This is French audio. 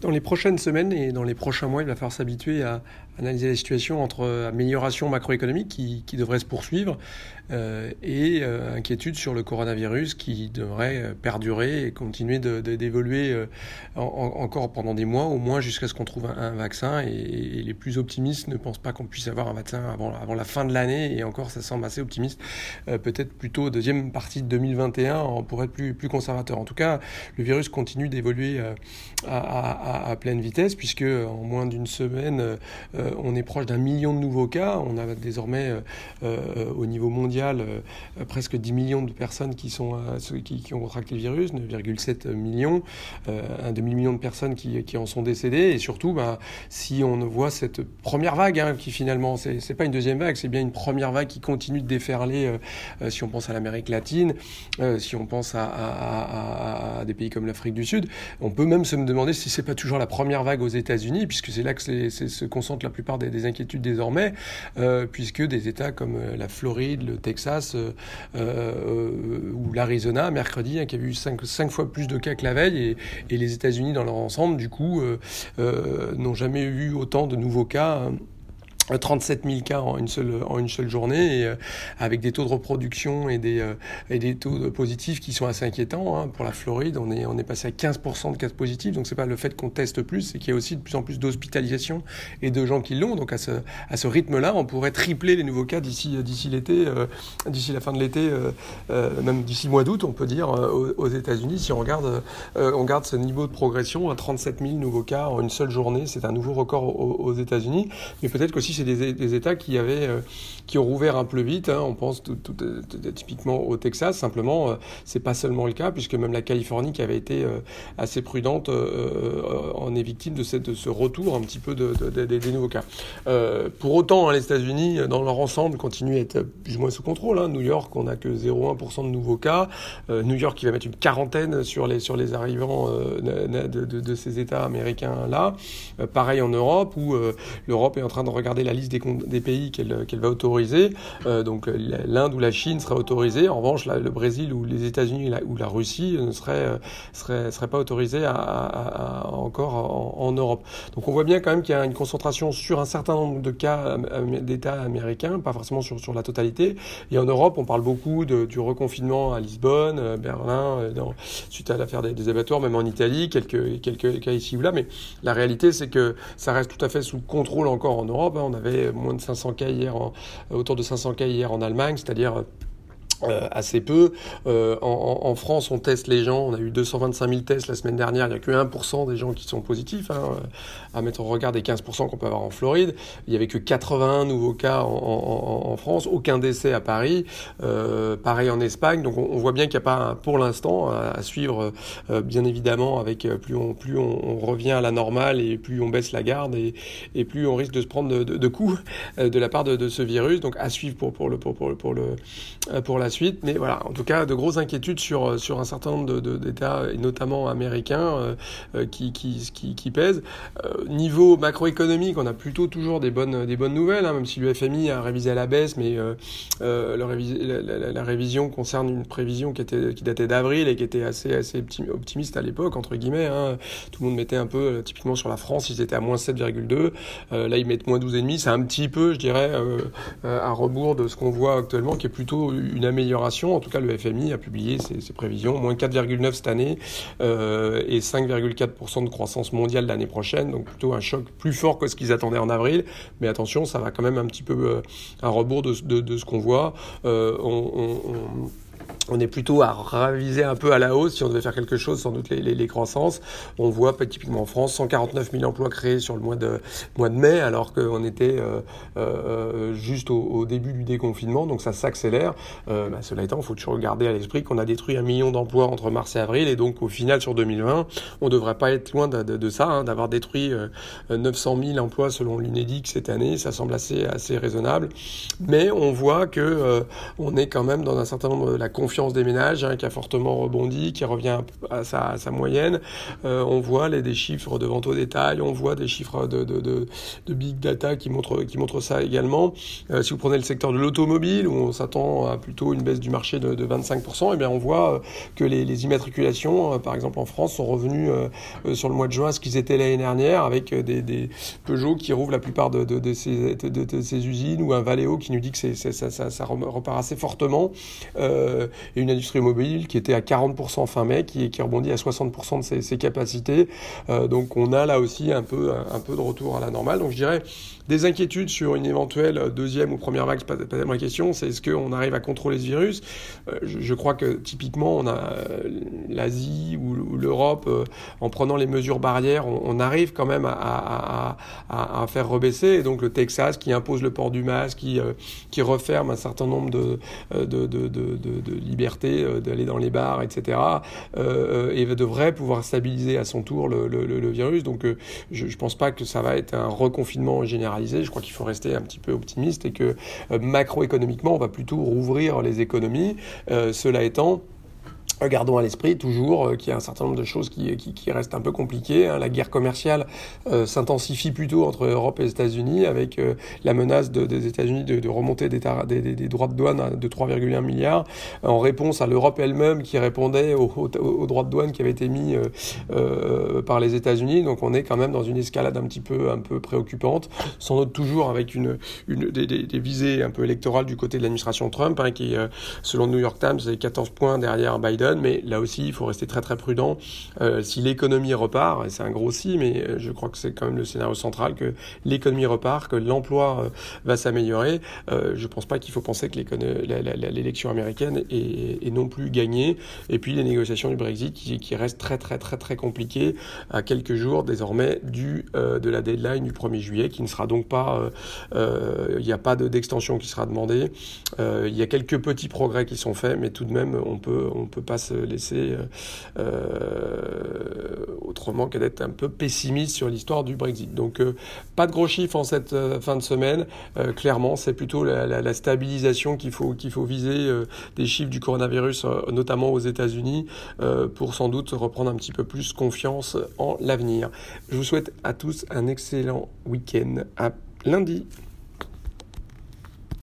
Dans les prochaines semaines et dans les prochains mois, il va falloir s'habituer à analyser la situation entre amélioration macroéconomique qui, devrait se poursuivre euh, et euh, inquiétude sur le coronavirus qui devrait euh, perdurer et continuer d'évoluer encore pendant des mois, au moins jusqu'à ce qu'on trouve un, vaccin. Et, les plus optimistes ne pensent pas qu'on puisse avoir un vaccin avant, la fin de l'année. Et encore, ça semble assez optimiste. Peut-être plutôt deuxième partie de 2021, on pourrait être plus, conservateur. En tout cas, le virus continue d'évoluer à, pleine vitesse, puisque en moins d'une semaine, euh, on est proche d'un million de nouveaux cas. On a désormais euh, euh, au niveau mondial presque 10 millions de personnes qui, sont, qui, qui, ont contracté le virus, 9,7 millions, un demi-million de personnes qui, qui, en sont décédées. Et surtout, bah, si on voit cette première vague, hein, qui finalement, c'est pas une deuxième vague, c'est bien une première vague qui continue de déferler, si on pense à l'Amérique latine, si on pense à, à, à des pays comme l'Afrique du Sud, on peut même se demander si c'est pas toujours la première vague aux États-Unis, puisque c'est là que se concentrent la plupart des, inquiétudes désormais, euh, puisque des États comme euh, la Floride, le Texas euh, ou l'Arizona, mercredi, hein, qui a eu cinq, cinq, fois plus de cas que la veille, et, et les États-Unis dans leur ensemble, du coup, n'ont jamais eu autant de nouveaux cas. Hein. 37 000 cas en une seule, en une seule journée, et, euh, avec des taux de reproduction et des, euh, et des taux positifs qui sont assez inquiétants. Hein. Pour la Floride, on est, on est passé à 15% de cas positifs, donc c'est pas le fait qu'on teste plus, c'est qu'il y a aussi de plus en plus d'hospitalisations et de gens qui l'ont. Donc à ce, à ce rythme-là, on pourrait tripler les nouveaux cas d'ici, d'ici l'été, euh, d'ici la fin de l'été, même d'ici le mois d'août, on peut dire, aux, États-Unis. Si on regarde, on garde ce niveau de progression à 37 000 nouveaux cas en une seule journée, c'est un nouveau record aux, aux États-Unis. Mais peut-être qu'aussi des, États qui avaient, euh, qui ont rouvert un peu vite. Hein. On pense euh, typiquement au Texas. Simplement, euh, c'est pas seulement le cas, puisque même la Californie, qui avait été assez prudente, en est victime de ce retour un petit peu de, des nouveaux cas. pour autant, hein, les États-Unis, dans leur ensemble, continuent à être plus ou moins sous contrôle. Hein. New York, on n'a que 0,1% de nouveaux cas. New York, qui va mettre une quarantaine sur les, sur les arrivants de, ces États américains là. pareil en Europe, où l'Europe est en train de regarder la la liste des, pays qu'elle va autoriser. Euh, donc l'Inde ou la Chine serait autorisée. En revanche, le Brésil ou les États-Unis ou la Russie ne seraient, seraient, seraient pas autorisés encore en, Europe. Donc on voit bien quand même qu'il y a une concentration sur un certain nombre de cas d'États américains, pas forcément sur, sur la totalité. Et en Europe, on parle beaucoup du reconfinement à Lisbonne, euh, Berlin, euh, suite à l'affaire des, des, abattoirs, même en Italie, quelques, quelques cas ici ou là. Mais la réalité, c'est que ça reste tout à fait sous contrôle encore en Europe. Hein. On avait moins de 500 cas hier, autour de 500 cas hier en Allemagne, c'est-à-dire euh, assez peu. Euh, en, en, France, on teste les gens. On a eu 225 000 tests la semaine dernière. Il n'y a que 1% des gens qui sont positifs. Hein, euh, à mettre en regard des 15% qu'on peut avoir en Floride. Il n'y avait que 81 nouveaux cas en, en, France. Aucun décès à Paris. Euh, pareil en Espagne. Donc on, voit bien qu'il n'y a pas, pour l'instant, à, suivre, bien évidemment, avec plus on, plus on, revient à la normale et plus on baisse la garde et, et plus on risque de se prendre de, de, coups de la part de, de, ce virus. Donc à suivre pour, pour, le, pour, pour, le, pour la suite. Mais voilà, en tout cas, de grosses inquiétudes sur, euh, sur un certain nombre d'États, et notamment américains, euh, euh, qui, qui, qui, pèsent. niveau macroéconomique, on a plutôt toujours des bonnes, des bonnes nouvelles, hein, même si le FMI a révisé à la baisse, mais la, révision concerne une prévision qui, était, qui datait d'avril et qui était assez, assez optimiste à l'époque, entre guillemets. Hein. Tout le monde mettait un peu, typiquement sur la France, ils étaient à moins 7,2. là, ils mettent moins 12,5. C'est un petit peu, je dirais, à rebours de ce qu'on voit actuellement, qui est plutôt une amélioration en tout cas, le FMI a publié ses, prévisions, moins 4,9% cette année euh, et 5,4% de croissance mondiale l'année prochaine. Donc plutôt un choc plus fort que ce qu'ils attendaient en avril. Mais attention, ça va quand même un petit peu euh, à rebours de, ce qu'on voit. Euh, on est plutôt à raviser un peu à la hausse si on devait faire quelque chose, sans doute les, croissances. On voit typiquement en France 149 000 emplois créés sur le mois de, mai, alors qu'on était euh, euh, juste au, début du déconfinement, donc ça s'accélère. Euh, bah, cela étant, il faut toujours garder à l'esprit qu'on a détruit un million d'emplois entre mars et avril, et donc au final sur 2020, on ne devrait pas être loin de, de, ça, hein, d'avoir détruit 900 000 emplois selon l'UNEDIC cette année, ça semble assez, assez raisonnable. Mais on voit que on est quand même dans un certain nombre de la confiance des ménages hein, qui a fortement rebondi, qui revient à sa, moyenne. on voit les, des chiffres de vente au détail, on voit des chiffres de, big data qui montrent, qui ça également. si vous prenez le secteur de l'automobile, où on s'attend à plutôt une baisse du marché de, 25%, et eh bien on voit que les, immatriculations, par exemple en France, sont revenues sur le mois de juin à ce qu'ils étaient l'année dernière, avec des, Peugeot qui rouvrent la plupart de, ces, de, ces usines, ou un Valeo qui nous dit que ça, repart assez fortement, euh, et une industrie mobile qui était à 40% fin mai, qui, qui rebondit à 60% de ses, capacités. Euh, donc on a là aussi un peu, un, peu de retour à la normale. Donc je dirais des inquiétudes sur une éventuelle deuxième ou première vague, pas, pas ma question, c'est est-ce qu'on arrive à contrôler ce virus? Euh, je, crois que typiquement on a l'Asie ou, l'Europe, en prenant les mesures barrières, on, arrive quand même à, à, faire rebaisser. Et donc le Texas qui impose le port du masque, qui, qui referme un certain nombre de, de libertés d'aller dans les bars, etc. et devrait pouvoir stabiliser à son tour le, le virus. Donc je ne pense pas que ça va être un reconfinement généralisé. Je crois qu'il faut rester un petit peu optimiste et que macroéconomiquement, on va plutôt rouvrir les économies. cela étant, Gardons à l'esprit toujours euh, qu'il y a un certain nombre de choses qui, qui, qui restent un peu compliquées. Hein. La guerre commerciale euh, s'intensifie plutôt entre Europe et États-Unis, avec euh, la menace de, des États-Unis de, remonter des, droits de douane de 3,1 milliards, en réponse à l'Europe elle-même qui répondait aux, droits de douane qui avaient été mis par les États-Unis. Donc on est quand même dans une escalade un petit peu, un peu préoccupante, sans doute toujours avec une, une des, visées un peu électorales du côté de l'administration Trump, hein, qui, selon New York Times, est 14 points derrière Biden mais là aussi, il faut rester très très prudent. Euh, si l'économie repart, et c'est un gros si, mais euh, je crois que c'est quand même le scénario central, que l'économie repart, que l'emploi euh, va s'améliorer, je ne pense pas qu'il faut penser que l'élection américaine est, non plus gagnée. Et puis les négociations du Brexit qui, restent très très très très compliquées à quelques jours désormais du, de la deadline du 1er juillet, qui ne sera donc pas... Il n'y a pas d'extension qui sera demandée. Il y a quelques petits progrès qui sont faits, mais tout de même, on peut, on peut pas se laisser euh, euh, autrement que d'être un peu pessimiste sur l'histoire du Brexit. Donc euh, pas de gros chiffres en cette fin de semaine. clairement, c'est plutôt la, stabilisation qu'il faut, qu'il faut viser des chiffres du coronavirus, notamment aux États-Unis, pour sans doute reprendre un petit peu plus confiance en l'avenir. Je vous souhaite à tous un excellent week-end. À lundi.